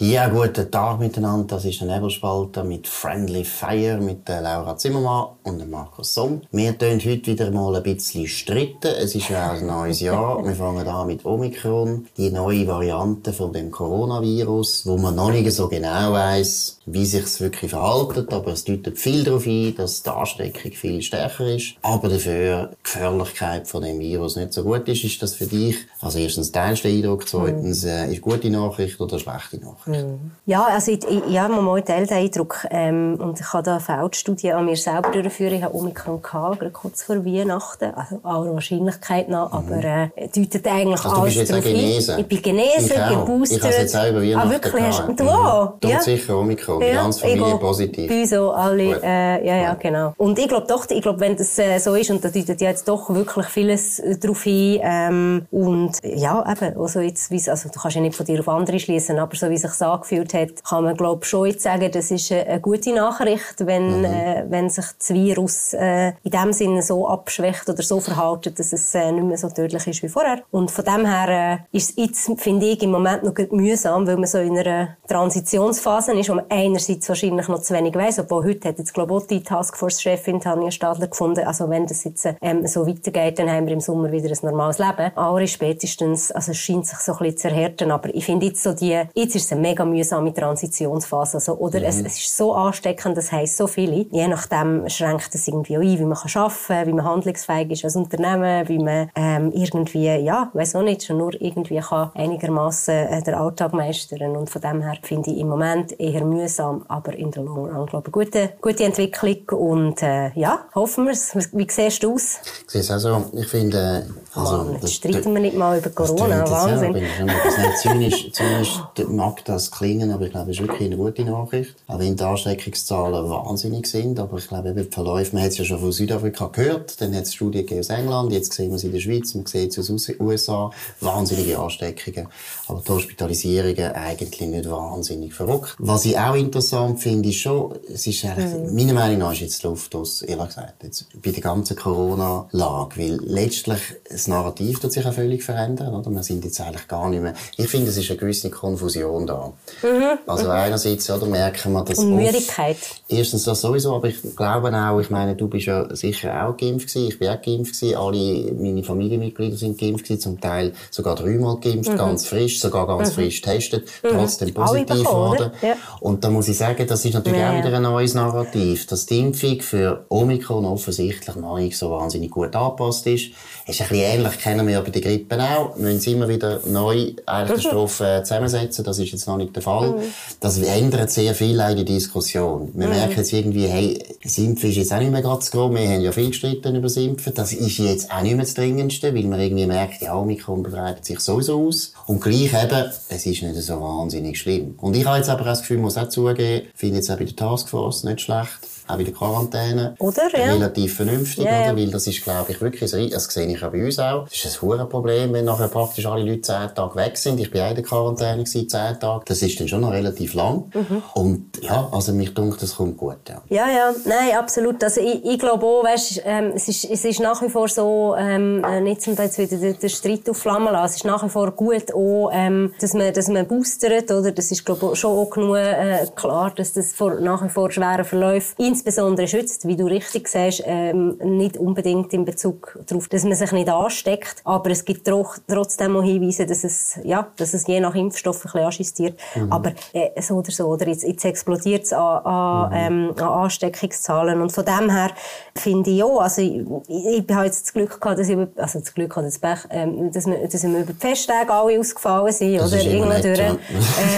Ja, guten Tag miteinander. Das ist der Nebelspalter mit Friendly Fire mit der Laura Zimmermann und dem Markus Somm. Wir tun heute wieder mal ein bisschen stritten. Es ist ja ein neues Jahr. Wir fangen an mit Omikron, die neue Variante von dem Coronavirus, wo man noch nicht so genau weiß, wie sich es wirklich verhaltet. Aber es deutet viel darauf ein, dass die Ansteckung viel stärker ist. Aber dafür die Gefährlichkeit von dem Virus nicht so gut ist. Ist das für dich? Also erstens teilst du den Eindruck, zweitens äh, ist gute Nachricht oder schlechte Nachricht? Mhm. Ja, also ich, ich, ich habe mal den Eindruck ähm, und ich habe da eine Feldstudie an mir selber durchführen. Ich habe Omikron gehabt, gerade kurz vor Weihnachten, also aller Wahrscheinlichkeit nach, mhm. aber äh, deutet eigentlich also, alles darauf hin. Ich bin genesen, geboostert. Ich habe jetzt selber Weihnachten Ah, wirklich? Hast, du mhm. auch? Ja. sicher Omikron, die ganze Familie positiv. Bei uns auch alle, äh, ja, ja, genau. Und ich glaube doch, ich glaube, wenn das äh, so ist, und da deutet ja jetzt doch wirklich vieles äh, darauf hin, ähm, und ja, eben, also jetzt, also du kannst ja nicht von dir auf andere schließen, aber so wie sich angefühlt hat, kann man glaube schon jetzt sagen, das ist eine gute Nachricht, wenn, mhm. äh, wenn sich das Virus äh, in dem Sinne so abschwächt oder so verhaltet, dass es äh, nicht mehr so tödlich ist wie vorher. Und von dem her äh, ist es jetzt, finde ich, im Moment noch mühsam, weil man so in einer Transitionsphase ist, wo man einerseits wahrscheinlich noch zu wenig weiss, obwohl heute hat jetzt glaube ich auch die Taskforce-Chefin Tanja Stadler gefunden, also wenn das jetzt ähm, so weitergeht, dann haben wir im Sommer wieder ein normales Leben. Aber spätestens, also es scheint sich so ein bisschen zu erhärten, aber ich finde jetzt so die, jetzt ist es eine mega mühsame Transitionsphase. Also, oder mhm. es, es, ist so ansteckend, das heisst so viele. Je nachdem schränkt es irgendwie ein, wie man kann arbeiten kann, wie man handlungsfähig ist als Unternehmen, wie man ähm, irgendwie, ja, weiß auch nicht, schon nur irgendwie kann einigermaßen äh, den Alltag meistern. Und von dem her finde ich im Moment eher mühsam, aber in der Long Run, glaube ich, gute, gute Entwicklung. Und äh, ja, hoffen wir es. Wie siehst du aus? Ich sehe es auch so. Ich finde, äh, also, oh, jetzt streiten wir nicht mal über Corona. Wahnsinn. Ja, bin ich nicht zynisch, zynisch mag das klingen, aber ich glaube, es ist wirklich eine gute Nachricht. Auch wenn die Ansteckungszahlen wahnsinnig sind, aber ich glaube, eben die Verläufe, man hat es ja schon von Südafrika gehört, dann hat es Studien gegeben aus England, jetzt sehen wir es in der Schweiz, man sieht es aus den USA, wahnsinnige Ansteckungen, aber die Hospitalisierungen eigentlich nicht wahnsinnig verrückt. Was ich auch interessant finde, ist schon, es ist eigentlich, mhm. meiner Meinung nach ist jetzt die Luft aus, ehrlich gesagt, jetzt bei der ganzen Corona-Lage, weil letztlich das Narrativ tut sich auch völlig verändern, oder? Wir sind jetzt eigentlich gar nicht mehr, ich finde, es ist eine gewisse Konfusion da. Mhm. Also einerseits oder, merken wir, dass Und Müdigkeit. Oft, erstens das sowieso, aber ich glaube auch, ich meine, du bist ja sicher auch geimpft gewesen, ich bin auch geimpft gewesen, alle meine Familienmitglieder sind geimpft gewesen, zum Teil sogar dreimal geimpft, mhm. ganz frisch, sogar ganz mhm. frisch getestet, mhm. trotzdem positiv geworden. Ja. Und da muss ich sagen, das ist natürlich ja. auch wieder ein neues Narrativ, dass die Impfung für Omikron offensichtlich noch nicht so wahnsinnig gut angepasst ist. Ist ein bisschen ähnlich, kennen wir ja bei den Grippen auch, wir müssen immer wieder neu eigentlich den Stoff äh, zusammensetzen, das ist jetzt noch nicht der Fall. Mhm. Das ändert sehr viel in die Diskussion. Wir mhm. merken jetzt irgendwie, hey, das Impfen ist jetzt auch nicht mehr ganz groß. Wir haben ja viel gestritten über das Impfen. Das ist jetzt auch nicht mehr das Dringendste, weil man irgendwie merkt, ja, Omikron breitet sich sowieso aus. Und gleich eben, es ist nicht so wahnsinnig schlimm. Und ich habe jetzt aber das Gefühl, muss auch zugeben, finde jetzt auch bei der Taskforce nicht schlecht auch in der Quarantäne. Oder, ja. Relativ vernünftig, ja. oder? Weil das ist, glaube ich, wirklich, das sehe ich auch bei uns auch. Das ist ein hohes Problem, wenn nachher praktisch alle Leute zehn Tage weg sind. Ich bin auch in der Quarantäne gewesen, zehn Tage. Das ist dann schon noch relativ lang. Mhm. Und ja, also mich denkt, das kommt gut, ja. Ja, ja, nein, absolut. Also ich, ich glaube auch, weißt, ähm, es, ist, es ist nach wie vor so, ähm, äh, nicht zum jetzt wieder den, den Streit aufflammen lassen, es ist nach wie vor gut auch, ähm, dass man, dass man boostert, oder? Das ist, glaube ich, schon auch genug äh, klar, dass das vor, nach wie vor schwere Verläufe insbesondere schützt, wie du richtig sagst, ähm, nicht unbedingt in Bezug darauf, dass man sich nicht ansteckt, aber es gibt trotzdem auch Hinweise, dass es, ja, dass es je nach Impfstoff ein bisschen anjustiert. Mhm. Aber äh, so oder so, oder jetzt, jetzt explodiert es an, an, mhm. ähm, an Ansteckungszahlen und von dem her finde ich auch, also ich, ich, ich habe jetzt das Glück gehabt, dass ich, also das Glück hatte das Pech, ähm, dass, wir, dass wir über die Festtage alle ausgefallen sind, das oder? Irgendwann durch. Ähm,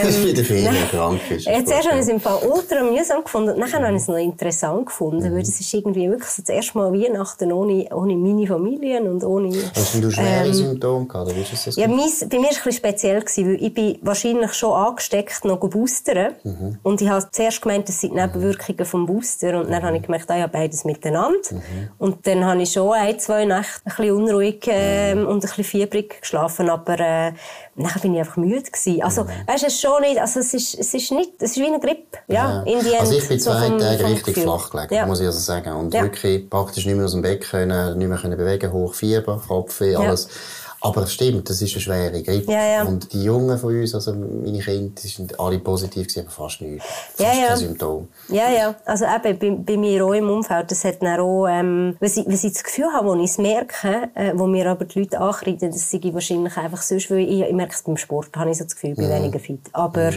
das ist wieder Ferien krank ist. Jetzt erst habe ich es im Fall ultra mühsam gefunden, nachher habe ich es noch interessant gefunden, mhm. weil das ist irgendwie wirklich so das erste Mal Weihnachten ohne, ohne meine Familie und ohne... Hast du schwere ähm, Symptome gehabt, oder wie ist das? Ja, mein, bei mir war es ein bisschen speziell, gewesen, weil ich bin wahrscheinlich schon angesteckt, noch boostern. Mhm. Und ich habe zuerst gemeint, das sind Nebenwirkungen vom Booster. Und dann habe ich gemerkt, ah ja, beides miteinander. Mhm. Und dann habe ich schon ein, zwei Nächte ein bisschen unruhig ähm, und ein bisschen fiebrig geschlafen. Aber äh, nachher bin ich einfach müde gewesen. Also, mhm. weißt du, es ist schon nicht, also es ist, es ist nicht, es ist wie eine Grippe. Ja, ja. In die also ich bin zwei so Tage richtig flach gelegen, ja. muss ich also sagen. Und ja. wirklich praktisch nicht mehr aus dem Bett können, nicht mehr können bewegen, hoch Fieber, Kopfweh, alles. Aber es stimmt, das ist eine schwere Grippe. Ja, ja. Und die Jungen von uns, also meine Kinder, sind alle positiv gewesen, aber fast nichts. Fast Ja, ja. kein Symptom. Ja, ja. Also eben, bei, bei mir auch im Umfeld, das hat dann auch, ähm, wenn ich, wenn ich das Gefühl habe, wo ich es merke, äh, wo mir aber die Leute ankreiden, das sei wahrscheinlich einfach sonst, weil ich, ich merke es beim Sport, habe ich so das Gefühl, ich bin weniger fit. Aber,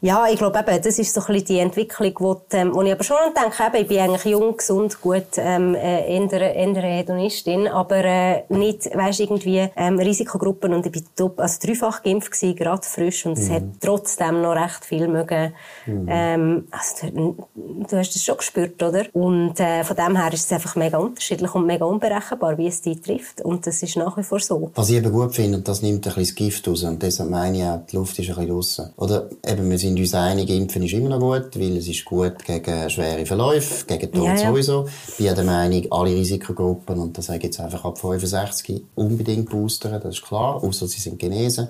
ja, ich glaube eben, das ist so ein bisschen die Entwicklung, wo, die, ähm, wo ich aber schon denke, eben, ich bin eigentlich jung, gesund, gut, ähm, äh, eher eine Hedonistin, aber, äh, nicht, weisst, irgendwie, ähm, Risikogruppen und ich bin top, also dreifach geimpft gewesen, gerade frisch, und es hat trotzdem noch recht viel mögen, ähm, also, du, du hast es schon gespürt, oder? Und, äh, von dem her ist es einfach mega unterschiedlich und mega unberechenbar, wie es dich trifft. Und das ist nach wie vor so. Was ich eben gut finde, und das nimmt ein bisschen das Gift raus, und deshalb meine ich auch, die Luft ist ein bisschen draussen. Oder eben, wir sind uns einig, Impfen ist immer noch gut, weil es ist gut gegen schwere Verläufe, gegen Tod Ja, ja. sowieso. Ich bin der Meinung, alle Risikogruppen, und das sage ich jetzt einfach ab 65, unbedingt boostern, das ist klar, außer sie sind genesen.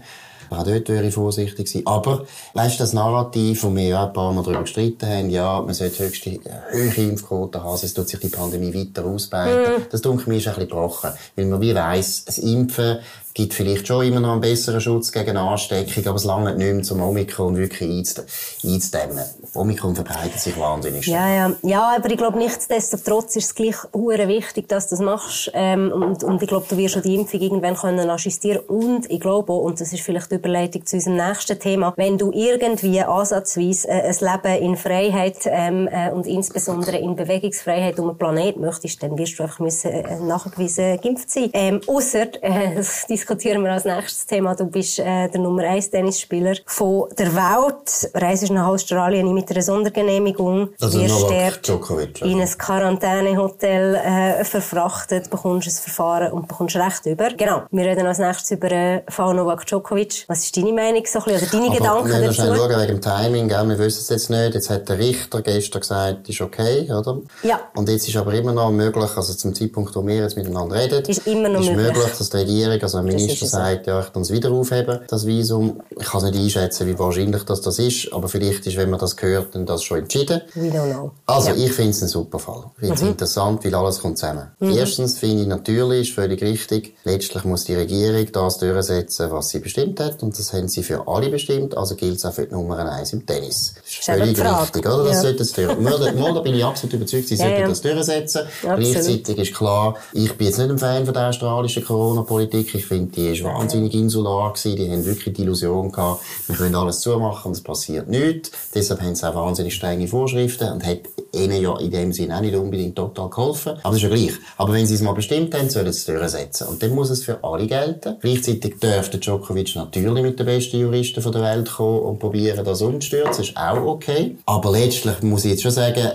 Auch dort wäre ich vorsichtig sein. Aber, weißt du, das Narrativ, wo wir ja ein paar Mal darüber gestritten haben, ja, man sollte höchste, hohe Impfquote haben, sonst tut sich die Pandemie weiter ausbreiten. Das, denke mir, ist ein bisschen gebrochen. Weil man wie weiss, das Impfen gibt vielleicht schon immer noch einen besseren Schutz gegen Ansteckung, aber es lange nicht mehr, um Omikron wirklich einzud- einzudämmen. Omikron verbreitet sich wahnsinnig schnell. Ja, ja. Ja, aber ich glaube, nichtsdestotrotz ist es gleich hure wichtig, dass du das machst. Ähm, und, und ich glaube, du wirst schon die Impfung irgendwann können assistieren. Und ich glaube auch, und das ist vielleicht die Überleitung zu unserem nächsten Thema, wenn du irgendwie ansatzweise äh, ein Leben in Freiheit ähm, äh, und insbesondere in Bewegungsfreiheit um den Planet möchtest, dann wirst du einfach müssen, äh, nachgewiesen geimpft sein. Ähm, ausser, äh, diskutieren wir als nächstes Thema, du bist äh, der Nummer 1 Tennisspieler von der Welt, reist nach Australien mit einer Sondergenehmigung, Also wirst Djokovic. in ein Quarantänehotel äh, verfrachtet, bekommst ein Verfahren und bekommst Recht über. Genau. Wir reden als nächstes über äh, Fall Novak Djokovic. Was ist deine Meinung so ein bisschen, oder deine Aber Gedanken wir müssen dazu? schnell schauen, wegen dem Timing, gell? wir wissen es jetzt nicht. Jetzt hat der Richter gestern gesagt, ist okay, oder? Ja. Und jetzt ist aber immer noch möglich, also zum Zeitpunkt, wo wir jetzt miteinander reden, Ist immer noch ist möglich. möglich, dass die Regierung, also Minister ist sagt, ja, ich kann es wieder aufheben, das Visum. Ich kann es nicht einschätzen, wie wahrscheinlich das, das ist, aber vielleicht ist, wenn man das hört, dann das schon entschieden. We don't know. Also, Ja. Mhm. ich finde es ein super Fall. Ich finde es interessant, weil alles kommt zusammen. Erstens finde ich natürlich, ist völlig richtig, letztlich muss die Regierung das durchsetzen, was sie bestimmt hat. Und das haben sie für alle bestimmt, also gilt es auch für die Nummer 1 im Tennis. Das ist Ist eben völlig richtig, oder? Das Ja. sollte es durch. Mal, mal, da bin ich absolut überzeugt, sie Ja, sollten ja. das durchsetzen. Absolut. Gleichzeitig ist klar, ich bin jetzt nicht ein Fan von der australischen Corona-Politik. Ich finde, die ist wahnsinnig insular gewesen. Die haben wirklich die Illusion gehabt, wir können alles zumachen und es passiert nichts. Deshalb haben sie auch wahnsinnig strenge Vorschriften und hat ihnen ja in dem Sinne auch nicht unbedingt total geholfen. Aber das ist ja gleich. Aber wenn sie es mal bestimmt haben, sollen sie es durchsetzen. Und dann muss es für alle gelten. Gleichzeitig dürfte Djokovic natürlich mit den besten Juristen von der Welt kommen und probieren, das umzustürzen. ist auch okay. Aber letztlich muss ich jetzt schon sagen,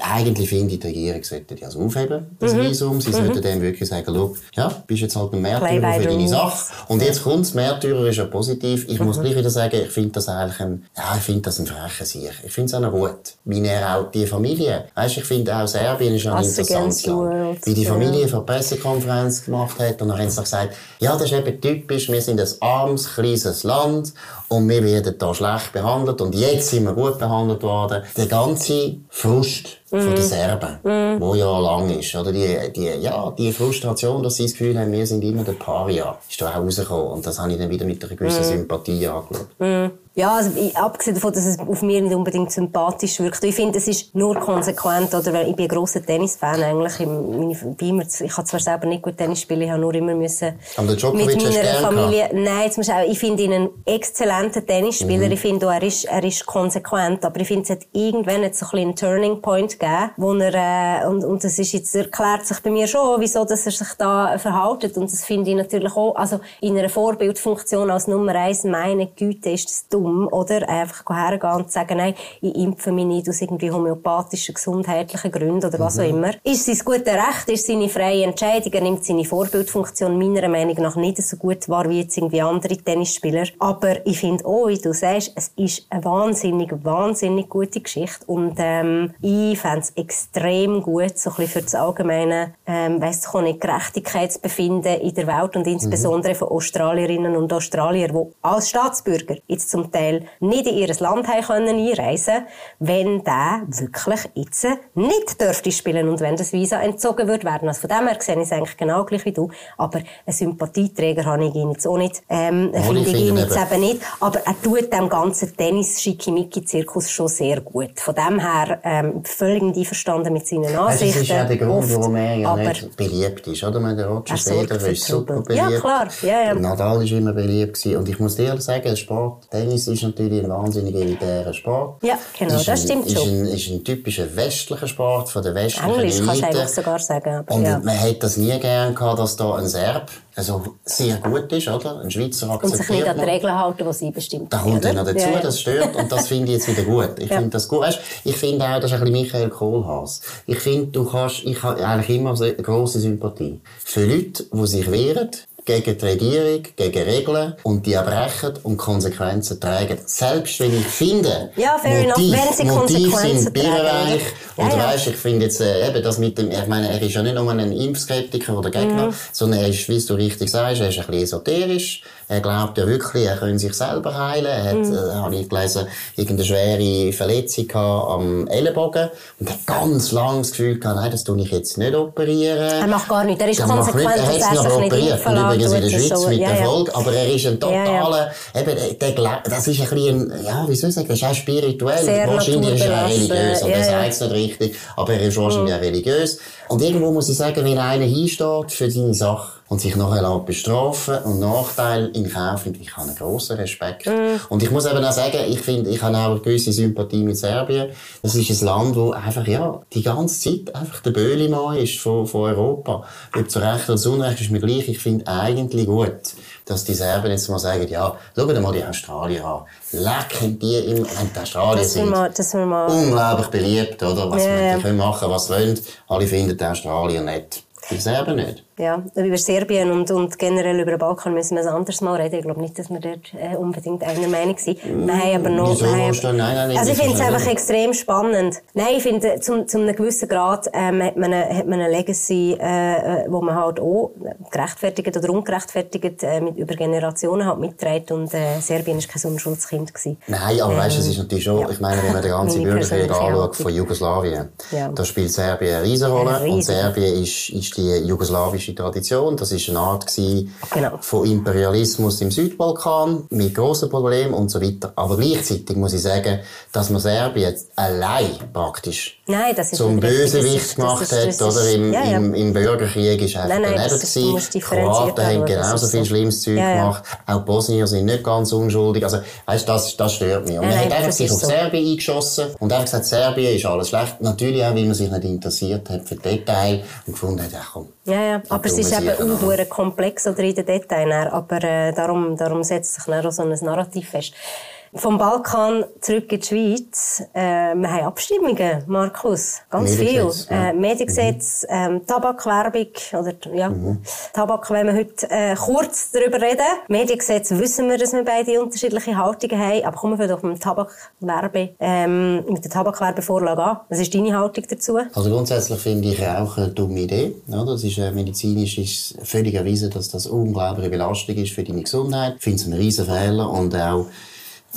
eigentlich finde ich, die Regierung sollte das aufheben, das Visum. Sie sollten dem wirklich sagen, schau, ja, bist jetzt halt ein Märtyrer für the deine rules. Sache. Und jetzt kommt's, Märtyrer ist ja positiv. Ich Mhm. muss gleich wieder sagen, ich finde das eigentlich ein, ja, ich finde das ein frecher Sieg. Ich finde es auch noch gut. Wie er auch die Familie, weißt, ich finde auch Serbien ist ein interessantes Land. Wie die. Familie von der Pressekonferenz gemacht hat und dann haben sie gesagt, ja, das ist eben typisch, wir sind ein armes, kleines Land und wir werden da schlecht behandelt und jetzt sind wir gut behandelt worden. Der ganze Frust von Mhm. den Serben, wo ja lang ist, oder die, die, ja, die Frustration, dass sie das Gefühl haben, wir sind immer der Paria, ist da auch rausgekommen und das habe ich dann wieder mit einer Mhm. gewissen Sympathie angeschaut. Ja, also ich, abgesehen davon, dass es auf mich nicht unbedingt sympathisch wirkt. Ich finde, es ist nur konsequent, oder? Weil ich bin ein grosser Tennisfan eigentlich. Ich, meine, ich kann zwar selber nicht gut Tennis spielen, ich habe nur immer müssen mit du meiner Familie. Nein, jetzt muss ich, auch, ich finde ihn einen exzellenten Tennisspieler. Ich finde auch, er ist, er ist konsequent. Aber ich finde, es hat irgendwann jetzt so ein bisschen einen Turning Point gegeben, wo er, äh, und, und das ist jetzt, erklärt sich bei mir schon, wieso, dass er sich da verhaltet. Und das finde ich natürlich auch, also in einer Vorbildfunktion als Nummer eins, meine Güte, ist das dumm, oder? Einfach hergehen und sagen, nein, ich impfe mich nicht aus irgendwie homöopathischen, gesundheitlichen Gründen oder was auch immer. Ist sein gutes Recht, ist seine freie Entscheidung, er nimmt seine Vorbildfunktion meiner Meinung nach nicht so gut wahr wie jetzt irgendwie andere Tennisspieler. Aber ich finde auch, wie du sagst, es ist eine wahnsinnig, wahnsinnig gute Geschichte und ähm, ich fände es extrem gut, so ein bisschen für das allgemeine, ähm, weiss ich nicht, Gerechtigkeitsbefinden in der Welt und insbesondere von Australierinnen und Australier, die als Staatsbürger jetzt zum Teil nicht in ihr Land haben können einreisen wenn der wirklich jetzt nicht dürfte spielen und wenn das Visa entzogen wird werden. Also von dem her sehe ich es eigentlich genau gleich wie du. Aber ein Sympathieträger habe ich ihn jetzt auch nicht, ähm, oh, finde ich ihn jetzt eben nicht. Aber er tut dem ganzen Tennis-Schickimicki-Zirkus schon sehr gut. Von dem her, ähm, völlig einverstanden mit seinen Ansichten. Das ist ja der Grund, warum er ja nicht beliebt ist, oder? der Roger Federer ist super beliebt. Ja, klar. Ja, ja. Nadal ist immer beliebt gewesen. Und ich muss dir sagen, Sport, Tennis ist natürlich ein wahnsinnig elitärer Sport. Ja, genau, ist das stimmt ein, schon. Ist ein, ist ein typischer westlicher Sport von der westlichen Englisch Elite. kannst du eigentlich sogar sagen. Und ja. man hätte das nie gern gehabt, dass da ein Serb also sehr gut ist, oder? Ein Schweizer akzeptiert Und sich nicht an die Regeln halten, die sie bestimmt Da kommt ja noch dazu, ja, das stört. Und das finde ich jetzt wieder gut. Ich ja. finde das gut. Weißt, ich finde auch, das ist ein bisschen Michael Kohlhaas. Ich finde, du kannst, ich habe eigentlich immer eine grosse Sympathie. Für Leute, die sich wehren, gegen die Regierung, gegen Regeln und die erbrechen und Konsequenzen tragen. Selbst wenn ich finde, ja, Motiv, Motiv sind Birrenweich. Ja, und ja. weisst, ich finde jetzt äh, eben das mit dem, ich meine, er ist ja nicht nur ein Impfskeptiker oder Gegner, Mhm. sondern er ist, wie du richtig sagst, er ist ein bisschen esoterisch. Er glaubt ja wirklich, er könnte sich selber heilen. Er hat, Mhm. äh, habe ich gelesen, irgendeine schwere Verletzung am Ellenbogen und hat ganz lange das Gefühl gehabt, nein, das tue ich jetzt nicht operieren. Er macht gar nichts. Er ist konsequent, er hat es nicht operiert. Und übrigens in der lässt. Schweiz So, mit ja, ja. Erfolg. Aber er ist ein Ja, ja. totaler, eben, der, der, Gla- das ist ein bisschen, ja, wie soll ich sagen, das ist auch spirituell. Sehr wahrscheinlich ist er auch religiös. Und Ja, ja. sagt es nicht richtig. Aber er ist wahrscheinlich auch religiös. Und irgendwo muss ich sagen, wenn einer hinsteht für seine Sache und sich nachher bestrafen und Nachteil in Kauf nimmt, ich habe einen grossen Respekt. Und ich muss eben auch sagen, ich finde, ich habe auch eine gewisse Sympathie mit Serbien. Das ist ein Land, wo einfach, ja, die ganze Zeit einfach der Böhlimann ist von, von Europa. Ob zu Recht oder zu Unrecht ist mir gleich. Ich finde eigentlich gut, dass die Serben jetzt mal sagen, ja, schau dir mal die Australier an. Lecken die im, und die Australier Das sind man, das man, unglaublich beliebt, oder? Was Ja, man, ja. die können machen, was sie wollen. Alle finden die Australier Die Serben nicht. ja, über Serbien und, und generell über den Balkan müssen wir ein anderes Mal reden. Ich glaube nicht, dass wir dort äh, unbedingt einer Meinung sind. Haben aber noch... Nein, nein, nicht, also ich finde es einfach extrem spannend. Nein, ich finde, zum, zum einem gewissen Grad ähm, hat, man eine, hat man eine Legacy, äh, äh, wo man halt auch gerechtfertigt oder ungerechtfertigt äh, mit, über Generationen halt mitträgt und äh, Serbien ist kein Unschuldskind gewesen. Nein, aber weißt du, es ist natürlich schon, ja. ich meine, wenn man den ganzen Bürgerkrieg anschaut von Jugoslawien, Ja. da spielt Serbien eine Riesenrolle. Eine Und riesen- Serbien ist, ist die jugoslawische Tradition. Das ist eine Art gewesen Genau. von Imperialismus im Südbalkan mit grossen Problemen und so weiter. Aber gleichzeitig muss ich sagen, dass man Serbien allein praktisch Nein, das ist zum. Das Bösewicht ist- gemacht das ist- das hat, ist- oder im, ja, ja. im, im Bürgerkrieg ist einfach Nein, nein, daneben das- gewesen. Kroaten haben genauso viel so. schlimmes Zeug Ja, ja. gemacht. Auch Bosnier sind nicht ganz unschuldig. Also, weißt, das, das stört mich. Und man hat einfach sich auf so. Serbien eingeschossen und einfach gesagt, Serbien ist alles schlecht. Natürlich auch, weil man sich nicht interessiert hat für Details und gefunden hat, ach komm. Ja, ja. Aber es ist eben hure komplex oder in den Details. Aber äh, darum, darum setzt sich dann auch so ein Narrativ fest. Vom Balkan zurück in die Schweiz. Äh, wir haben Abstimmungen, Markus. Ganz viel. Ja. Äh, Mediengesetz, ähm, Tabakwerbung. Oder, ja, Tabak, wenn wir heute äh, kurz darüber reden. Mediengesetz wissen wir, dass wir beide unterschiedliche Haltungen haben. Aber kommen wir doch mit, dem Tabakwerbe, ähm, mit der Tabakwerbevorlage an. Was ist deine Haltung dazu? Also grundsätzlich finde ich Rauchen eine dumme Idee. Ja, das ist, äh, medizinisch ist völlig erwiesen, dass das unglaubliche Belastung ist für deine Gesundheit. Ich finde es einen riesen Fehler und auch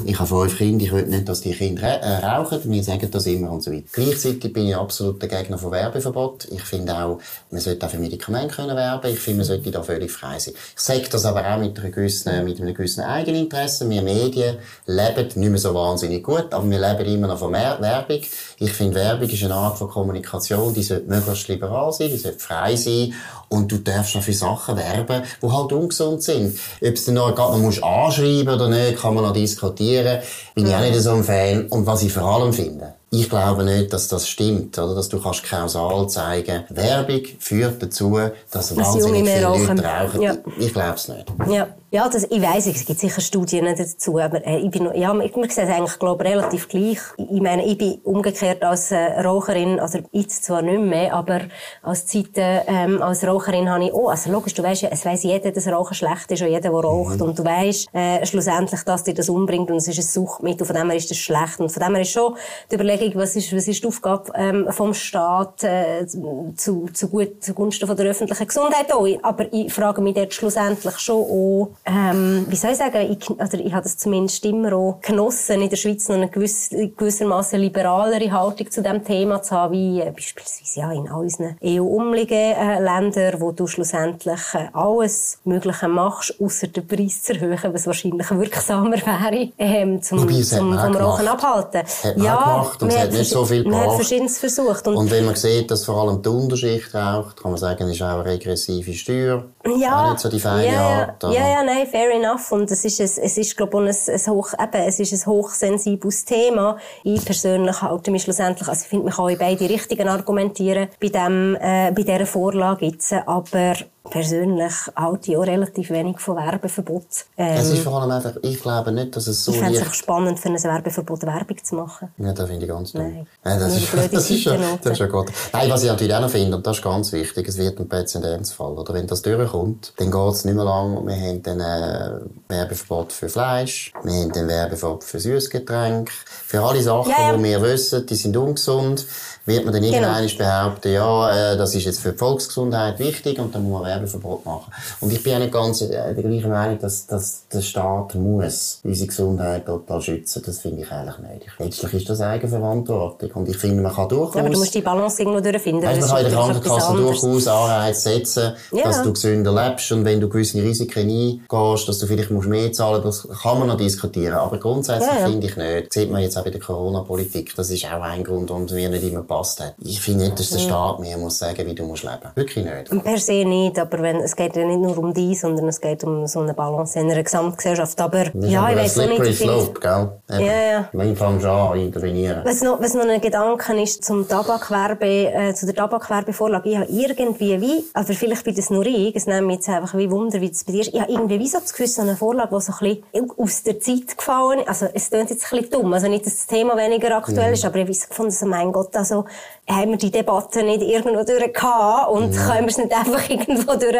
ich habe fünf Kinder, ich will nicht, dass die Kinder äh, rauchen. Wir sagen das immer und so weiter. Gleichzeitig bin ich absolut der Gegner von Werbeverbot. Ich finde auch, man sollte auch für Medikamente können werben. Ich finde, man sollte da völlig frei sein. Ich sage das aber auch mit, einer gewissen, mit einem gewissen Eigeninteresse. Wir Medien leben nicht mehr so wahnsinnig gut, aber wir leben immer noch von Mer- Werbung. Ich finde, Werbung ist eine Art von Kommunikation, die sollte möglichst liberal sein, die sollte frei sein. Und du darfst noch für Sachen werben, die halt ungesund sind. Ob es dann noch, gerade noch musst anschreiben oder nicht, kann man noch diskutieren. Bin ich auch nicht so ein Fan. Und was ich vor allem finde, ich glaube nicht, dass das stimmt, oder? Dass du kannst kausal zeigen. Werbung führt dazu, dass Junge wahnsinnig mehr viele. Leute rauchen. Ja. Ich, ich glaube es nicht. Ja, ja das, ich weiss, es gibt sicher Studien dazu, aber äh, ich bin, noch- ja, ich, wir sehen es eigentlich, glaube ich, relativ gleich. Ich, meine, ich bin umgekehrt als äh, Raucherin, also jetzt zwar nicht mehr, aber als Zeit, ähm, als Raucherin habe ich, oh, also logisch, du weißt ja, es weiss jeder, dass Rauchen schlecht ist und jeder, der raucht und du weißt äh, schlussendlich, dass dir das umbringt und es ist ein Suchtmittel, von dem her ist das schlecht und von dem her ist schon die Überlegung was ist, was ist die Aufgabe ähm, vom Staat äh, zu, zu gut, zugunsten von der öffentlichen Gesundheit auch. Aber ich frage mich dort schlussendlich schon auch, ähm, wie soll ich sagen, ich, oder ich habe das zumindest immer auch genossen, in der Schweiz noch eine gewiss, gewissermaßen liberalere Haltung zu dem Thema zu haben, wie äh, beispielsweise ja, in all unseren EU-umliegenden äh, Ländern, wo du schlussendlich äh, alles Mögliche machst, außer den Preis zu erhöhen, was wahrscheinlich wirksamer wäre, ähm, zum, Wobei, es zum, vom Rauchen abhalten. Hat man auch gemacht und es man hat nicht so viel Man hat gebracht. Verschiedenes versucht. Und, Und wenn man sieht, dass vor allem die Unterschicht raucht, kann man sagen, ist auch eine regressive Steuer. ja, Auch nicht so die feine ja, Art. ja, ja, ja, nein, fair enough. Und es ist, ein, es ist, glaube ich, ein, ein hoch, eben, es ist ein hochsensibles Thema. Ich persönlich halte mich schlussendlich, also ich finde, man kann in beide Richtungen argumentieren bei dem, äh, bei dieser Vorlage jetzt. Aber persönlich halte ich auch relativ wenig von Werbeverbot. Ähm, Es ist vor allem einfach, ich glaube nicht, dass es so ich fände es einfach spannend, für ein Werbeverbot Werbung zu machen. Ja, das finde ich ganz dumm. Nein. Ja, das, ist, das, ist ja, Seitennoten. das ist ja gut. Nein, was ich natürlich auch noch finde, und das ist ganz wichtig, es wird ein Präzedenzfall. Oder wenn das durchkommt, dann geht es nicht mehr lang. Wir haben dann äh, Werbeverbot für Fleisch, wir haben dann Werbeverbot für Süßgetränke, für alle Sachen, die wir wissen, die sind ungesund, wird man dann Genau. irgendwann behaupten, ja, äh, das ist jetzt für die Volksgesundheit wichtig und dann muss man Werbeverbot machen. Und ich bin auch nicht ganz äh, der gleichen Meinung, dass, dass der Staat muss unsere Gesundheit total schützen. Das finde ich eigentlich nicht. Letztlich ist das Eigenverantwortung. Und ich finde, man kann durchaus... Ja, aber du musst die Balance irgendwo durchfinden. Weißt, man kann in der Krankenkasse durchaus Anreize setzen, Ja. dass du gesünder lebst und wenn du gewisse Risiken eingehst, dass du vielleicht musst mehr zahlen musst, das kann man noch diskutieren. Aber grundsätzlich Ja, finde ich nicht. Das sieht man jetzt auch bei der Corona-Politik. Das ist auch ein Grund, warum mir nicht immer passt hat. Ich finde nicht, dass der Staat mir muss sagen, wie du musst leben. Wirklich nicht. Per se nicht, aber wenn, es geht ja nicht nur um die, sondern es geht um so eine Balance in einer Gesamtgesellschaft. Aber, ja, aber ich auch nicht, slippery slope, gell? Ja, ja. Wenn fängst du an, intervenieren. was noch, was noch ein Gedanke ist zum Tabakwerbe, äh, zu der Tabakwerbevorlage. Ich habe irgendwie wie, aber vielleicht bin das nur ich, es nimmt mich jetzt einfach wie Wunder, wie das bei dir ist. Ich habe irgendwie wie so das Gefühl, so eine Vorlage, die so ein bisschen aus der Zeit gefallen ist. Also, es klingt jetzt ein bisschen dumm. Also nicht, dass das Thema weniger aktuell ist, aber ich habe gefunden, so, mein Gott, also, So haben wir die Debatte nicht irgendwo durch gehabt und können wir es nicht einfach irgendwo durch,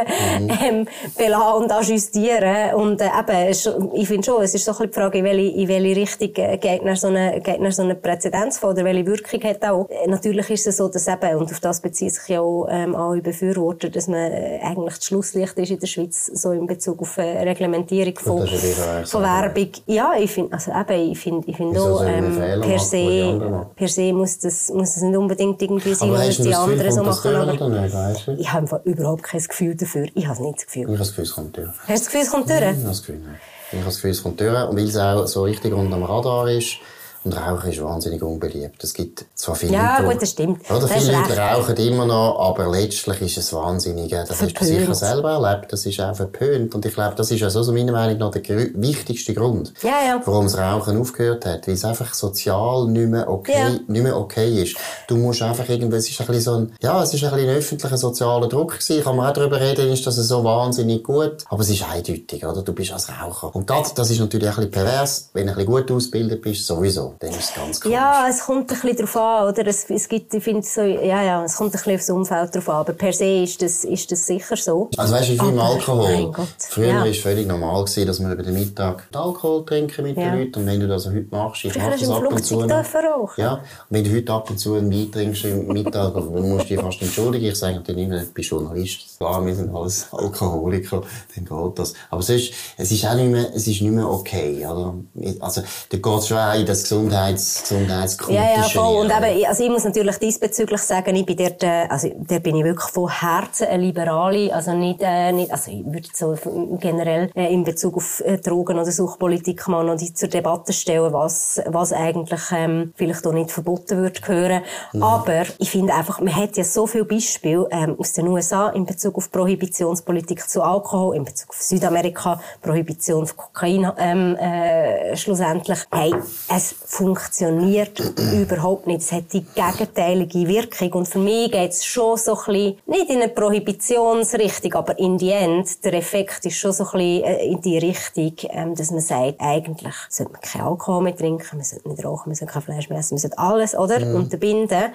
ähm, belassen und ajustieren. Und, äh, eben, ich finde schon, es ist so ein bisschen die Frage, in welche, in welche Richtung äh, geht nach so eine, geht nach so eine Präzedenz oder welche Wirkung hat auch. Äh, Natürlich ist es so, dass eben, und auf das bezieht sich ja auch, ähm, alle Befürworter, dass man äh, eigentlich das Schlusslicht ist in der Schweiz, so in Bezug auf äh, Reglementierung von, ja von. Werbung. Ja, ich finde, also eben, ich finde, ich finde auch, ähm, per se, per se muss das, muss das nicht unbedingt irgendwie Aber dass hast du die anderen so machen. Aber nicht, weißt du? Ich ich habe überhaupt kein Gefühl dafür. Ich habe nicht das Gefühl. habe das Gefühl, es kommt durch. Hast du das Gefühl, es kommt durch? Ich habe das Gefühl, nein. Ich habe das Gefühl, es kommt durch. Und weil es auch so richtig unter dem Radar ist. Und Rauchen ist wahnsinnig unbeliebt. Es gibt zwar viele Ja, Leute, gut, das stimmt. Oder Du hast viele Leute rauchen immer noch, aber letztlich ist es wahnsinnig. Das hast du Verpönt. sicher selber erlebt. Das ist auch verpönt. Und ich glaube, das ist ja so, so meiner Meinung nach der wichtigste Grund, Ja, ja. warum das Rauchen aufgehört hat. Weil es einfach sozial nicht mehr okay, Ja. nicht mehr okay ist. Du musst einfach irgendwie, es ist ein bisschen so ein, ja, es ist ein bisschen ein öffentlicher sozialer Druck gewesen. Kann man auch darüber reden, ist das so wahnsinnig gut. Aber es ist eindeutig, oder? Du bist als Raucher. Und das, das ist natürlich ein bisschen pervers. Wenn du ein bisschen gut ausgebildet bist, sowieso. Dann ist es ganz klar. Ja, es kommt ein bisschen drauf an, oder? Es, es gibt, ich finde so, ja, ja, es kommt ein bisschen aufs Umfeld drauf an. Aber per se ist das, ist das sicher so. Also weißt du, wie viel Aber, Alkohol? Früher ja. war es völlig normal, gewesen, dass wir über den Mittag Alkohol trinken mit Ja. den Leuten. Und wenn du das heute machst, ich mache das du ab und zu. Ja, und wenn du heute ab und zu einen Wein trinkst im Mittag, dann musst du dich fast entschuldigen. Ich sage dann immer, ich bin Journalist. Klar, wir sind alles Alkoholiker, dann geht das. Aber sonst, es ist auch nicht mehr, es ist nicht mehr okay, oder? Also, da geht es schon auch in das Gesundheits, Gesundheitskritische. Ja, ja, voll. Und eben, also ich muss natürlich diesbezüglich sagen, ich bin dort, äh, also dort bin ich wirklich von Herzen eine Liberale, also nicht, äh, nicht also ich würde so generell äh, in Bezug auf äh, Drogen- oder Suchpolitik mal noch die zur Debatte stellen, was, was eigentlich ähm, vielleicht auch nicht verboten wird gehören. Aber ich finde einfach, man hat ja so viele Beispiele ähm, aus den USA in Bezug auf Prohibitionspolitik zu Alkohol, in Bezug auf Südamerika, Prohibition von Kokain ähm, äh, schlussendlich. Hey, es funktioniert überhaupt nicht. Es hat die gegenteilige Wirkung. Und für mich geht es schon so ein bisschen, nicht in eine Prohibitionsrichtung, aber in die End, der Effekt ist schon so ein bisschen äh, in die Richtung, ähm, dass man sagt, eigentlich sollte man kein Alkohol mehr trinken, man sollte nicht rauchen, man sollte kein Fleisch mehr essen, man sollte alles, oder? Unterbinden.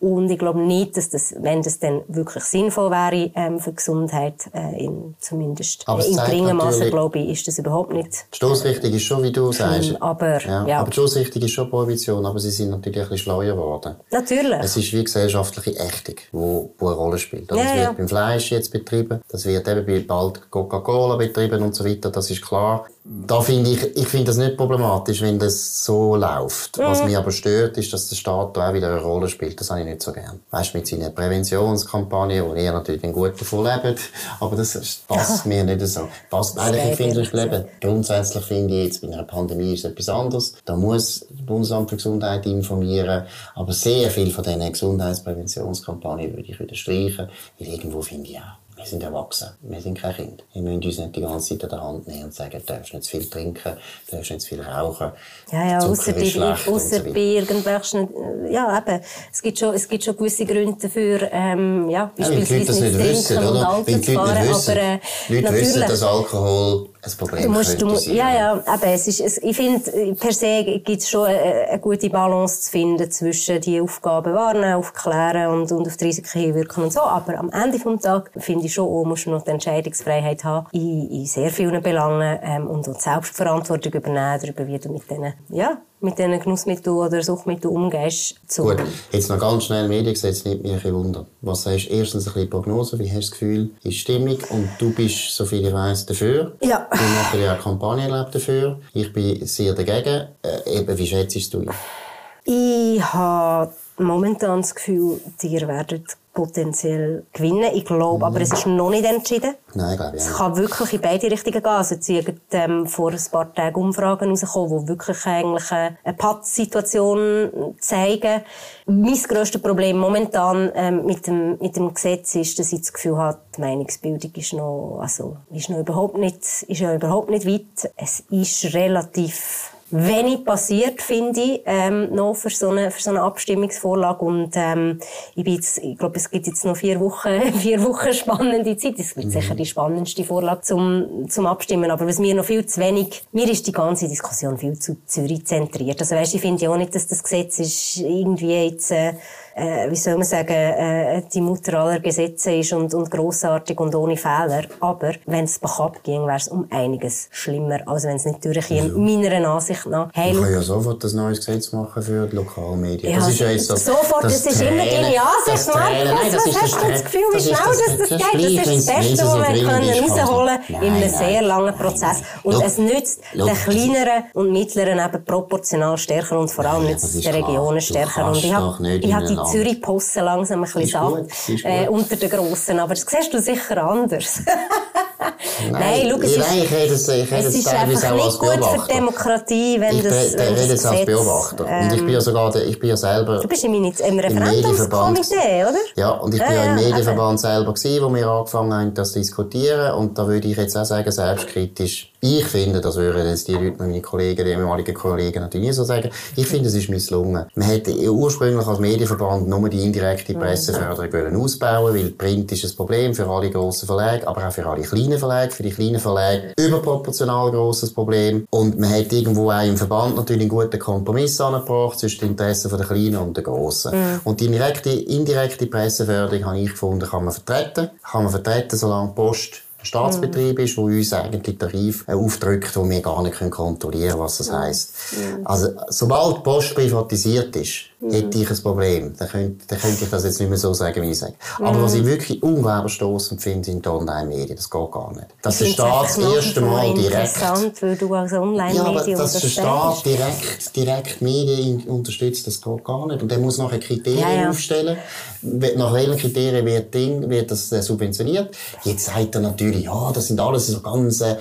Und ich glaube nicht, dass das, wenn das dann wirklich sinnvoll wäre, ähm, für die Gesundheit, äh, in, zumindest Aber in zeigt geringen Maße, glaube ich, ist das überhaupt nicht Die Stoßrichtung ist schon, wie du sagst. aber, ja. Aber die Stoßrichtung ist schon Prohibition, aber sie sind natürlich ein bisschen schleuer geworden. Natürlich. Es ist wie gesellschaftliche Ächtung, die, eine Rolle spielt. Das Ja, wird ja. beim Fleisch jetzt betrieben, das wird eben bei bald Coca-Cola betrieben und so weiter, das ist klar. Da finde ich, ich finde das nicht problematisch, wenn das so läuft. Was Mhm. mich aber stört, ist, dass der Staat da auch wieder eine Rolle spielt. Das habe ich nicht so gern. Weißt du, mit seinen Präventionskampagnen, wo ihr natürlich gut davon lebt, aber das passt mir nicht so. Passt eigentlich, ich geht finde, ehrlich das Leben. Grundsätzlich finde ich, jetzt bei einer Pandemie ist es etwas anderes. Da muss das Bundesamt für Gesundheit informieren. Aber sehr viel von diesen Gesundheitspräventionskampagnen würde ich wieder streichen. Weil irgendwo finde ich auch, wir sind erwachsen. Wir sind kein Kind. Wir müssen uns nicht die ganze Zeit an der Hand nehmen und sagen, du darfst nicht zu viel trinken, du darfst nicht zu viel rauchen. Ja, ja, und so bei weiter. irgendwelchen, ja, eben, es gibt schon, es gibt schon gewisse Gründe dafür, ähm, ja, Ja, beispielsweise nicht nicht wissen, trinken und oder? Auto Weil zu fahren, nicht wissen. aber, äh, Leute natürlich. wissen, dass Alkohol ein Problem musst, du sein. ja, ja, eben, es ist, es, ich finde, äh, per se gibt es schon eine, eine gute Balance zu finden zwischen die Aufgaben wahrnehmen, aufklären und, und auf die Risiken hinwirken und so. Aber am Ende vom Tag finde ich schon, auch, musst du noch die Entscheidungsfreiheit haben in, in sehr vielen Belangen, ähm, und, und Selbstverantwortung übernehmen darüber, wie du mit diesen, ja, mit diesen Genussmitteln oder Suchtmitteln umgehst. Zum, Gut, jetzt noch ganz schnell Mediengesetz nimmt mich ein bisschen Wunder. Was sagst du? Erstens ein bisschen Prognose, wie hast du das Gefühl, ist Stimmung und du bist, soviel ich weiss, dafür. Ja. Wir machen ja eine Kampagne glaub, dafür. Ich bin sehr dagegen. Äh, eben, wie schätzt du ihn? Ich habe momentan das Gefühl, ihr werdet potenziell gewinnen. Ich glaube, aber es ist noch nicht entschieden. Nein, glaube ich Es kann wirklich in beide Richtungen gehen. Also, jetzt sind ähm, vor ein paar Tagen Umfragen rausgekommen, die wirklich eigentlich eine, eine Pattsituation zeigen. Mein grösstes Problem momentan ähm, mit, dem, mit dem Gesetz ist, dass ich das Gefühl habe, die Meinungsbildung ist noch, also, ist noch überhaupt nicht, ist ja überhaupt nicht weit. Es ist relativ wenig passiert, finde ich, ähm, noch für so eine, für so eine Abstimmungsvorlage. Und, ähm, ich bin jetzt, ich glaube, es gibt jetzt noch vier Wochen, vier Wochen spannende Zeit. Es wird sicher die spannendste Vorlage zum, zum Abstimmen. Aber was mir noch viel zu wenig, mir ist die ganze Diskussion viel zu Zürich zentriert. Also, weißt, ich finde ja auch nicht, dass das Gesetz ist irgendwie jetzt, äh, äh, wie soll man sagen, äh, die Mutter aller Gesetze ist und, und grossartig und ohne Fehler. Aber wenn es Bach ging, wäre es um einiges schlimmer, als wenn es nicht durchkäme. Meiner Ansicht nach. Hey, Man kann ja sofort ein neues Gesetz machen für die Lokalmedien. Ja, das ist ja jetzt das, sofort, das ist immer deine Ansicht, das das Was ist hast du das Gefühl, wie ist schnell das, das geht? Das ist das Beste, was wir dringend können rausholen in einem sehr langen Prozess. Und es nützt den das- kleineren und mittleren eben proportional stärker und vor allem Ja, nützt das es den. Regionen stärker. Und ich habe die ein Land- Zürich-Posse langsam ein bisschen satt, äh, unter den Grossen. Aber das siehst du sicher anders. Nein, schau, es ich, nein, ich rede es, ich rede es ist einfach nicht gut für die. Demokratie, wenn ich das, wenn rede das jetzt als Beobachter. und ich bin ja ähm, sogar, der, ich bin ja selber Du bist im, im. Referendumskomitee, oder? Ja, und ich bin ja, im Medienverband selber gewesen, wo wir angefangen haben, das zu diskutieren. Und da würde ich jetzt auch sagen, selbstkritisch. Ich finde, das würden jetzt die Leute, meine Kollegen, die ehemaligen Kollegen natürlich nie so sagen. Ich finde, es ist misslungen. Man hätte ursprünglich als Medienverband nur die indirekte Presseförderung wollen ausbauen, weil Print ist ein Problem für alle grossen Verlage, aber auch für alle kleinen Verlage. Für die kleinen Verlage überproportional grosses Problem. Und man hat irgendwo auch im Verband natürlich einen guten Kompromiss angebracht zwischen den Interessen der Kleinen und der Grossen. Und die direkte, indirekte Presseförderung, habe ich gefunden, kann man vertreten. Kann man vertreten, solange Post Staatsbetrieb ist, wo uns eigentlich Tarif äh, aufdrückt, wo wir gar nicht kontrollieren können, was das heisst. Also, sobald Post privatisiert ist, hätte ich ein Problem. Dann könnte, dann könnte ich das jetzt nicht mehr so sagen, wie ich sage. Aber was ich wirklich unglaublich stossend finde, sind die Online-Medien. Das geht gar nicht. Dass der Staat das erste Mal direkt interessant, weil du als ja, aber Online-Medium dass das der Staat direkt, direkt Medien unterstützt, das geht gar nicht. Und der muss nachher Kriterien Ja, ja. aufstellen. Nach welchen Kriterien wird, Ding, wird das äh, subventioniert? Jetzt sagt er natürlich, ja, das sind alles so ganz äh,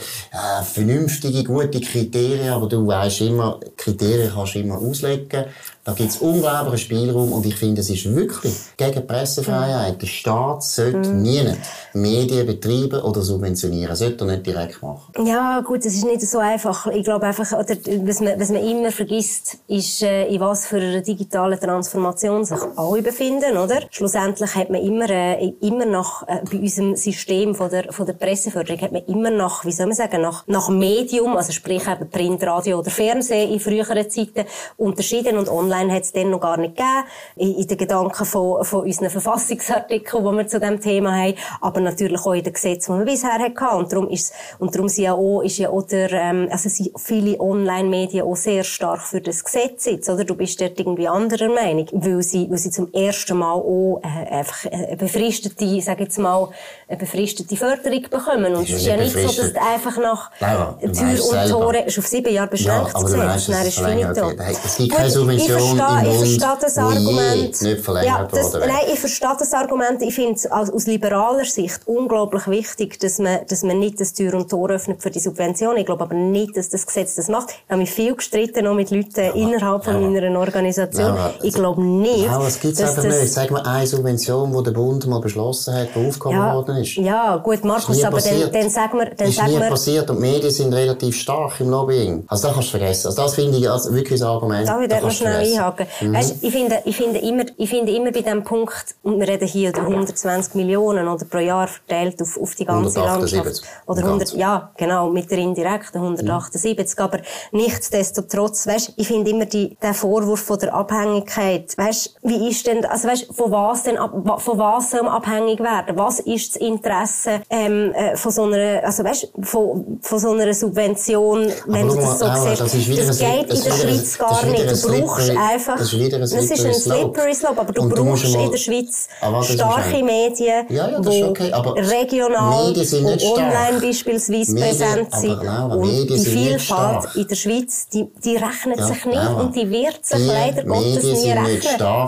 vernünftige, gute Kriterien, aber du weißt immer, Kriterien kannst du immer auslegen. Da gibt's unglaublichen Spielraum und ich finde, es ist wirklich gegen Pressefreiheit. Der Staat sollte Mhm. nie Medien betreiben oder subventionieren. Sollte er nicht direkt machen. Ja, gut, es ist nicht so einfach. Ich glaube einfach, oder, was man, was man immer vergisst, ist, äh, in was für einer digitalen Transformation sich alle befinden, oder? Schlussendlich hat man immer, äh, immer noch, äh, bei unserem System von der, von der Presseförderung hat man immer nach, wie soll man sagen, nach, nach Medium, also sprich eben Print, Radio oder Fernsehen in früheren Zeiten unterschieden und online hat es dann noch gar nicht gegeben, in, in den Gedanken von, von unseren Verfassungsartikeln, die wir zu diesem Thema haben, aber natürlich auch in den Gesetzen, die wir bisher hatten. Und darum ist, und darum sind ja auch, ist ja auch der, ähm, also sind viele Online-Medien auch sehr stark für das Gesetz jetzt, oder? Du bist dort irgendwie anderer Meinung, weil sie, weil sie zum ersten Mal auch äh, einfach eine befristete, sag jetzt mal, eine befristete Förderung bekommen. Und es ist ja nicht so, dass du einfach nach Tür und selber. Tore ist auf sieben Jahre beschränkt Ja, aber weißt, Dann ist es finito. Es gibt keine ich Subvention verstehe- im ich Bund, verstehe das Argument. nicht verlängert ja, das, worden. Nein, ich verstehe das Argument. Ich finde es aus, liberaler Sicht unglaublich wichtig, dass man, dass man nicht das Tür und Tor öffnet für die Subvention. Ich glaube aber nicht, dass das Gesetz das macht. Ich habe mich viel gestritten noch mit Leuten innerhalb von ja. meiner Organisation. Laura, ich glaube nicht, Ja, es gibt einfach das- nicht. Sag mal eine Subvention, die der Bund mal beschlossen hat, die aufgehoben ja, worden ist. ja, gut, Markus, aber dann, passiert. dann sag mir, dann ist sag nie mir, passiert und die Medien sind relativ stark im Lobbying. Also das kannst du vergessen. Also das finde ich also wirklich ein Argument. Ich dort noch kannst du vergessen. Einhaken? Mhm. Weißt, ich finde, ich finde immer, ich finde immer bei dem Punkt, und wir reden hier über 120 Millionen oder pro Jahr verteilt auf, auf die ganze 178. Landschaft. Oder Im 100, Ganzen. ja, genau, mit der indirekten 178. Aber nichtsdestotrotz, weißt, ich finde immer die, der Vorwurf von der Abhängigkeit, weißt, wie ist denn, also weißt, von was denn, von was soll man abhängig werden? Was ist das Interesse, ähm, äh, von so einer, also weißt, von, von so einer Subvention, wenn schau du das so mal, siehst? das das geht in der Schweiz gar nicht. Du brauchst einfach, das ist wieder ein slippery slope. slope, aber du Und du brauchst mal- in der Schweiz Aber ist starke Medien, Ja, ja, wo okay, regional Medien und online beispielsweise Medien- präsent sind. Laura, und Medien die Vielfalt in der Schweiz, die, die rechnet Ja, sich nicht Laura, und die wird sich die leider Gottes nie rechnen.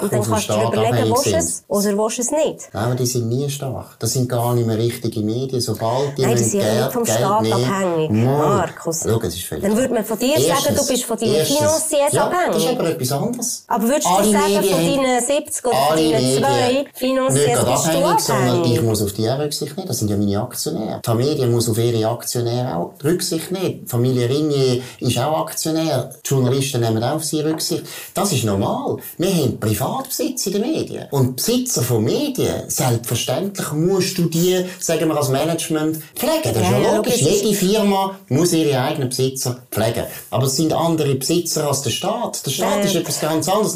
und dann kannst du dir überlegen, willst du es oder willst du es nicht. Nein, die sind nie stark. Das sind gar nicht mehr richtige Medien. Sobald die Nein, die sind Geld- nicht vom Geld Staat nehmen- abhängig. Markus. Schau, es ist völlig Dann würde man von dir sagen, du bist von deinen ja, abhängig. das ist aber etwas anderes. Aber würdest du Alle sagen, Medien von deinen 70 oder von alle deinen Medien zwei nicht Finanziers gerade bist du abhängig, sondern ich muss auf die Rücksicht nehmen. Das sind ja meine Aktionäre. Die Medien muss auf ihre Aktionäre auch Rücksicht nehmen. Die Familie Ringier ist auch Aktionär. Die Journalisten nehmen auch auf sie Rücksicht. Das ist normal. Wir haben Privatbesitz in den Medien. Und Besitzer von Medien, selbstverständlich musst du die, sagen wir als Management, pflegen. Das ist Ja, ja, ja, logisch. Jede Firma muss ihre eigenen Besitzer pflegen. Aber es sind andere Besitzer als der Staat. Der Staat Äh. ist etwas ganz anderes.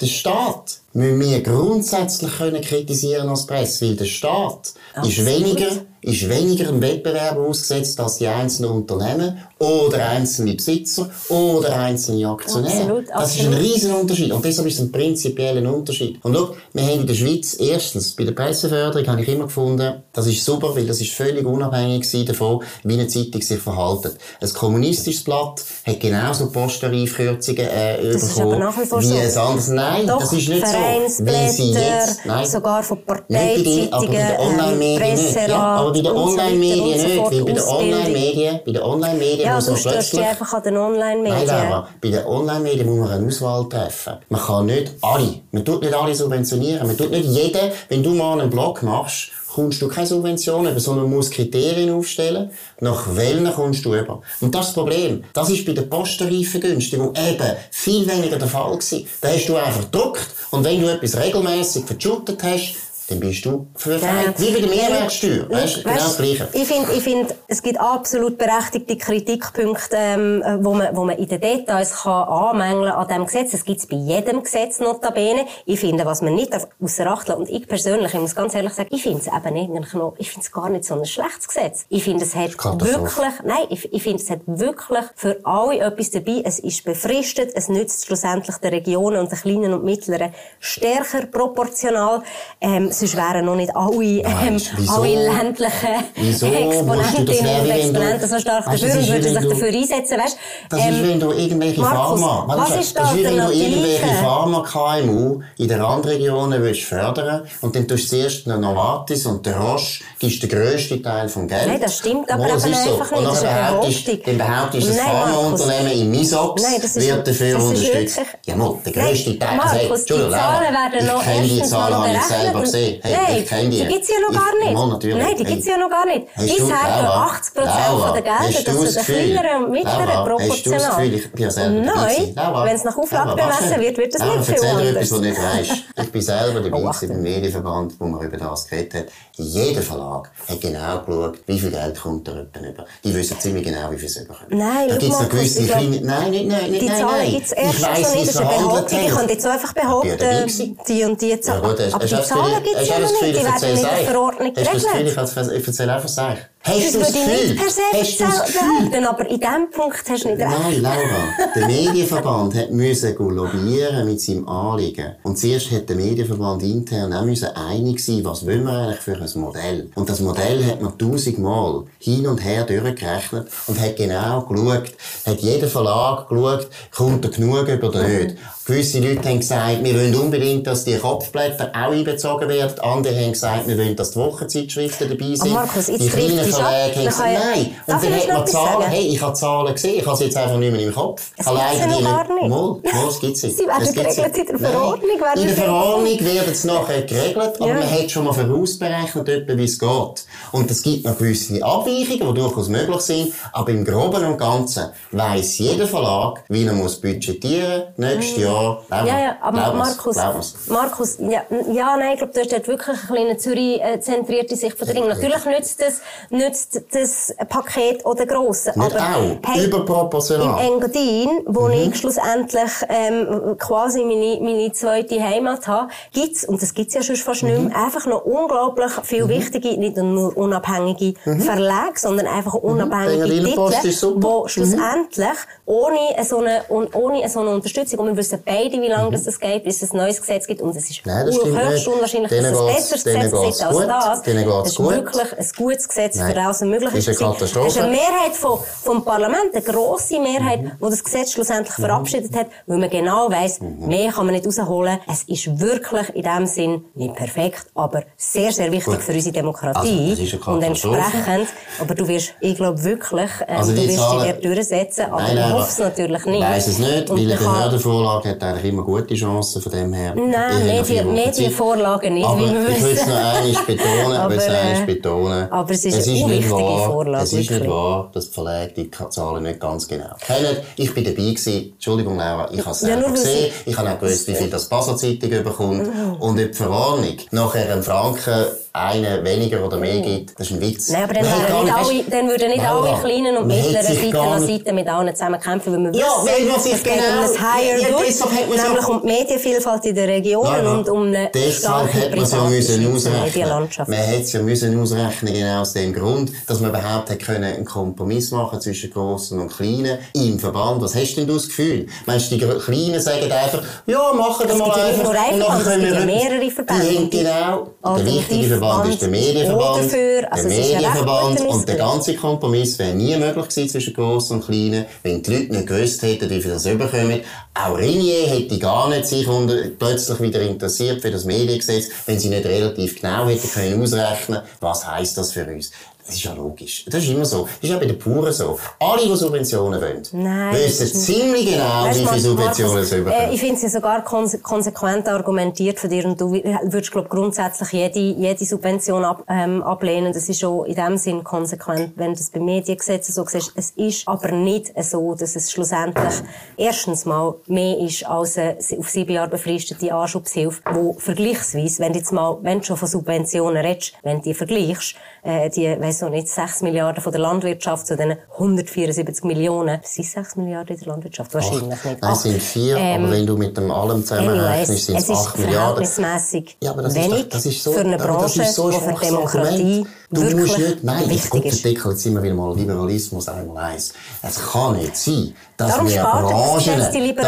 Der Staat müssen wir grundsätzlich können kritisieren als Presse, weil der Staat ist Absolut. weniger, ist weniger im Wettbewerb ausgesetzt als die einzelnen Unternehmen oder einzelne Besitzer oder einzelne Aktionäre. Absolut, das ist ein riesen Unterschied und deshalb ist es ein prinzipieller Unterschied. Und schau, wir haben in der Schweiz erstens bei der Presseförderung habe ich immer gefunden, das ist super, weil das ist völlig unabhängig davon, wie eine Zeitung sich verhaltet. Ein kommunistisches Blatt hat genauso Posttarifkürzungen äh, Das ist bekommen wie ein anderes. Nein, Doch, das ist nicht so. Vereinsblätter, jetzt, nein, sogar von Parteizeitungen, Online-Medien nicht. Ja, aber bei den ähm, so Online-Medien so nicht. Weil bei den. Online-Medien, bei den Online-Medien Ja, muss man plötzlich einfach an den Nein, Online-Medien. Laura, bei den Online-Medien muss man eine Auswahl treffen. Man kann nicht alle, man tut nicht alle subventionieren. Man tut nicht jeden, wenn du mal einen Blog machst, kommst du keine Subventionen sondern musst Kriterien aufstellen, nach welchen kommst du über. Und das ist das Problem. Das ist bei der Posttarifvergünstigung eben viel weniger der Fall gewesen. Da hast du einfach gedruckt und wenn du etwas regelmäßig verschüttet hast, dann bist du verfreit. Wie bei der Mehrwertsteuer. Weißt du, genau das Gleiche. Ich finde, ich find, es gibt absolut berechtigte Kritikpunkte, ähm, wo, man, wo man in den Details kann anmängeln an diesem Gesetz. Das gibt es bei jedem Gesetz notabene. Ich finde, was man nicht ausser Acht lassen, und ich persönlich, ich muss ganz ehrlich sagen, ich finde es eben eigentlich noch, ich finde es gar nicht so ein schlechtes Gesetz. Ich finde, es hat wirklich, nein, ich, ich finde, es hat wirklich für alle etwas dabei. Es ist befristet, es nützt schlussendlich den Regionen und den kleinen und mittleren stärker proportional. Ähm, sonst wären noch nicht alle, ähm, alle ländlichen Wieso das Exponentinnen und Exponenten so stark Weißt du, dafür das und würden sich dafür einsetzen, weißt? Das ist, wenn du irgendwelche Markus, Pharma, was ist die das ist, wenn du irgendwelche? Pharma-KMU in den Randregionen willst fördern und dann tust du zuerst den Novartis und den Roche, gibst den grössten Teil vom Geld. Nein, das stimmt aber Mal, das ist so. einfach Und nicht. Das ist dann eine behauptest, du, das Markus. Pharmaunternehmen in Misox Nein, das ist- wird dafür das unterstützt. Ja, mal, der grösste Teil. Markus, Also, hey, die Zahlen werden noch Ich kenne die erstens noch berechnet Hey, Nein, ich kenne die. die gibt's ja noch Ich- gar nicht. Mal, natürlich. Nein, die Hey. gibt's ja noch gar nicht. Hast gehen Laura, 80% Laura, von der Gelder, du das zu den das Gefühl? kleineren und mittleren Laura, hast du das proportional. Gefühl, ich bin ja selber Nein, wenn es nach Auflage bemessen wird, wird das Laura, nicht viel anders. etwas, was du nicht weißt. Ich bin selber dabei Oh, beim Medienverband, wo man über das geredet hat. Jeder Verlag hat genau geschaut, wie viel Geld kommt da jemand über. Die wissen ziemlich genau, wie viel sie bekommen. Nein, da gibt's mal, noch gewisse ich kleine... Nein, nicht, nein, nicht, Die nein, Zahlen nein. gibt es Ich erst wie nicht. es Das ist eine Behauptung. Ich kann jetzt einfach Ich behaupten, die und die Zahlen. Aber die Zahlen gibt es hast ja du das Gefühl, ich erzähle es Verordnung Hast du das Gefühl, ich erzähle- einfach Sachen? Hast Das würde ich nicht per se behaupten, aber in diesem Punkt hast du nicht recht. Nein, Laura. Der Medienverband hat müssen go lobbyieren mit seinem Anliegen. Und zuerst hat der Medienverband intern auch müssen einig sein, was wollen wir eigentlich für ein Modell. Und das Modell hat man tausendmal hin und her durchgerechnet und hat genau geschaut, hat jeder Verlag geschaut, kommt da genug über oder nicht. Gewisse Leute haben gesagt, wir wollen unbedingt, dass die Kopfblätter auch einbezogen werden. Andere haben gesagt, wir wollen, dass die Wochenzeitschriften dabei sind. Markus, jetzt die gesagt, nein. Und dann hat man Zahlen, hey, ich habe Zahlen gesehen, ich habe sie jetzt einfach nicht mehr im Kopf. Es noch die gar nicht. Mal, mal, es gibt sie. Sie werden Es geregelt in der. Verordnung, In der Verordnung werden sie nachher geregelt, aber man hat schon mal vorausberechnet, wie es geht. Und es gibt noch gewisse Abweichungen, die durchaus möglich sind, aber im Groben und Ganzen weiss jeder Verlag, wie er muss budgetieren, nächstes Jahr. Glaub Mhm. Ja, ja, aber Glaub mir's. Markus, Glaub mir's. Markus, ja, ja, nein, ich glaube, du hast dort wirklich eine kleine Zürich-zentrierte Sicht von der Dinge. Natürlich nützt das, nützt das Paket auch den Grossen. Nicht aber, auch, Im überproportional. Engadin, wo Mhm. ich schlussendlich ähm, quasi meine, meine zweite Heimat habe, gibt's, und das gibt's ja schon fast nicht Mhm. mehr, einfach noch unglaublich viel wichtige, nicht nur unabhängige Verlage, sondern einfach unabhängige Engadiner Mhm. Titel, die schlussendlich ohne so eine, und ohne so eine Unterstützung, und wir wissen beide, wie lange das, das geht, bis es ein neues Gesetz gibt, und es ist Mhm. Nein, höchst nicht. unwahrscheinlich, dass es ein besseres Gesetz gibt als das. Das ist wirklich ein gutes Gesetz Nein. Für alles Mögliche. Das ist eine Katastrophe. Es ist eine Mehrheit vom, vom Parlament, eine grosse Mehrheit, Mhm. die das Gesetz schlussendlich verabschiedet hat, weil man genau weiss, Mhm. mehr kann man nicht rausholen. Es ist wirklich in dem Sinn nicht perfekt, aber sehr, sehr wichtig Gut. für unsere Demokratie. Also, ist und entsprechend, aber du wirst, ich glaube wirklich, ähm, Also du wirst Zahlen- dich durchsetzen, aber Nein, ich nein, hoffe es natürlich nicht. Ich weiss es nicht, Und weil eine Behördenvorlage hat eigentlich immer gute Chancen von dem her. Nein, Ich Medien-. Medienvorlagen nicht, aber ich will es noch einmal betonen, ich es Aber, äh, betonen. aber es ist eine nicht unwichtige wahr, Vorlage, Es ist nicht wahr, dass die Verlage die Zahlen nicht ganz genau kennen. Ich bin dabei gewesen, Entschuldigung Laura, ich habe es Ja, gesehen, ich habe auch gewusst, wie viel das Basel-Zeitung bekommt. Und ob die Verordnung nachher einen Franken einen weniger oder mehr gibt, das ist ein Witz. Nein, aber dann nicht alle, dann würden nicht Laura, alle kleinen und mittleren Seiten an Seiten mit allen zusammen kämpfen, weil man Ja, wissen, man sich es genau- um ein Higher Ja, Good, nämlich um die Medienvielfalt in den Regionen Ja, ja. und um eine Deshalb hat man es ja müssen ausrechnen. Medienlandschaft. Man hätte es ja müssen ausrechnen, genau aus dem Grund, dass man überhaupt hat können einen Kompromiss machen zwischen Grossen und Kleinen im Verband. Was hast denn du das Gefühl? Meinst du, die Kleinen sagen einfach, ja, machen wir Es mal gibt ja nicht einfach. nur Verband, es gibt ja mehrere Verbände. Genau. Der wichtige Verband ist der Medienverband. dafür. Also der Medienverband und der ganze Kompromiss wäre nie möglich gewesen zwischen Grossen und Kleinen, wenn die Leute nicht gewusst hätten, wie viel das überkommen. Auch Rinier hätte gar nicht sich unter, plötzlich wieder interessiert für das Mediengesetz, wenn sie nicht relativ genau hätten können ausrechnen, was heisst das für uns. Das ist ja logisch. Das ist immer so. Das ist ja bei den Puren so. Alle, die Subventionen wollen, Nein, wissen ziemlich genau, Weißt wie viele Subventionen sie bekommen. äh, Ich finde es ja sogar konse konsequent argumentiert von dir und du würdest, glaube grundsätzlich jede, jede Subvention ab, ähm, ablehnen. Das ist schon in dem Sinn konsequent, wenn du das beim Mediengesetz so siehst. Es ist aber nicht so, dass es schlussendlich erstens mal mehr ist als eine auf sieben Jahre befristete Anschubshilfe, wo vergleichsweise, wenn du jetzt mal, wenn du schon von Subventionen redest, wenn du die vergleichst, äh, die, weiss noch nicht, 6 Milliarden von der Landwirtschaft zu den 174 Millionen. Sind 6 Milliarden in der Landwirtschaft? Wahrscheinlich nicht. Nein, es sind vier, Ähm, aber wenn du mit dem allem zusammenrechnest, sind es es ist acht Milliarden. verhältnismässig Ja, aber das wenig ist, doch, das ist so, für eine Branche, so die für Demokratie Argument. Du musst wirklich nicht, nein, gut, ist. der Deckel jetzt immer wieder mal Liberalismus einmal eins. Es kann nicht sein, dass Darum wir Branchen, dass wir den Branchen,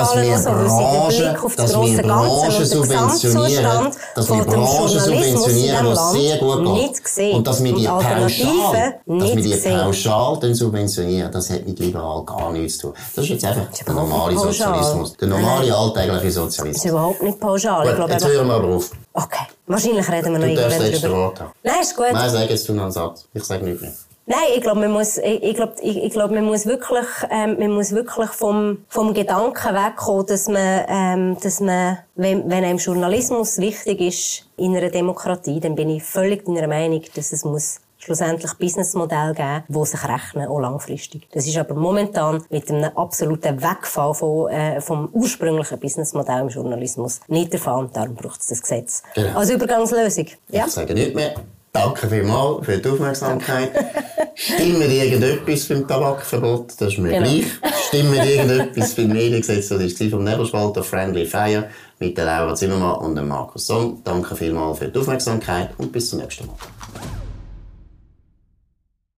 dass wir Branchen den subventionieren, dass wir Branchen subventionieren, es sehr gut geht. Und dass wir die pauschal, dass wir die pauschal dann subventionieren, das hat mit liberal gar nichts zu tun. Das ist jetzt einfach der normale. Sozialismus. Der normale alltägliche Sozialismus. Das ist überhaupt nicht pauschal. ich Gut, glaube jetzt hören wir aber auf. Okay. Wahrscheinlich reden wir noch Du darfst das irgendwann drüber. Wort haben. Nein, ist gut. Nein, sag jetzt du noch einen Satz. Ich sage nichts mehr. Nein, ich glaube, man muss, ich, ich glaube, ich, ich glaube, man muss wirklich, ähm, man muss wirklich vom, vom Gedanken wegkommen, dass man, ähm, dass man, wenn, wenn einem Journalismus wichtig ist in einer Demokratie, dann bin ich völlig deiner Meinung, dass es muss schlussendlich Businessmodell geben, die sich rechnen, auch langfristig. Das ist aber momentan mit einem absoluten Wegfall von, äh, vom ursprünglichen Businessmodell im Journalismus nicht der Fall und darum braucht es das Gesetz. Genau. Als Übergangslösung. Ja. Ich sage nicht mehr. Danke vielmals für die Aufmerksamkeit. Stimmen irgendetwas beim Tabakverbot? Das ist mir genau. gleich. Stimmen irgendetwas beim Mediengesetz? Das war vom Nebelspalter Friendly Fire mit der Laura Zimmermann und dem Markus Somm. Danke vielmals für die Aufmerksamkeit und bis zum nächsten Mal.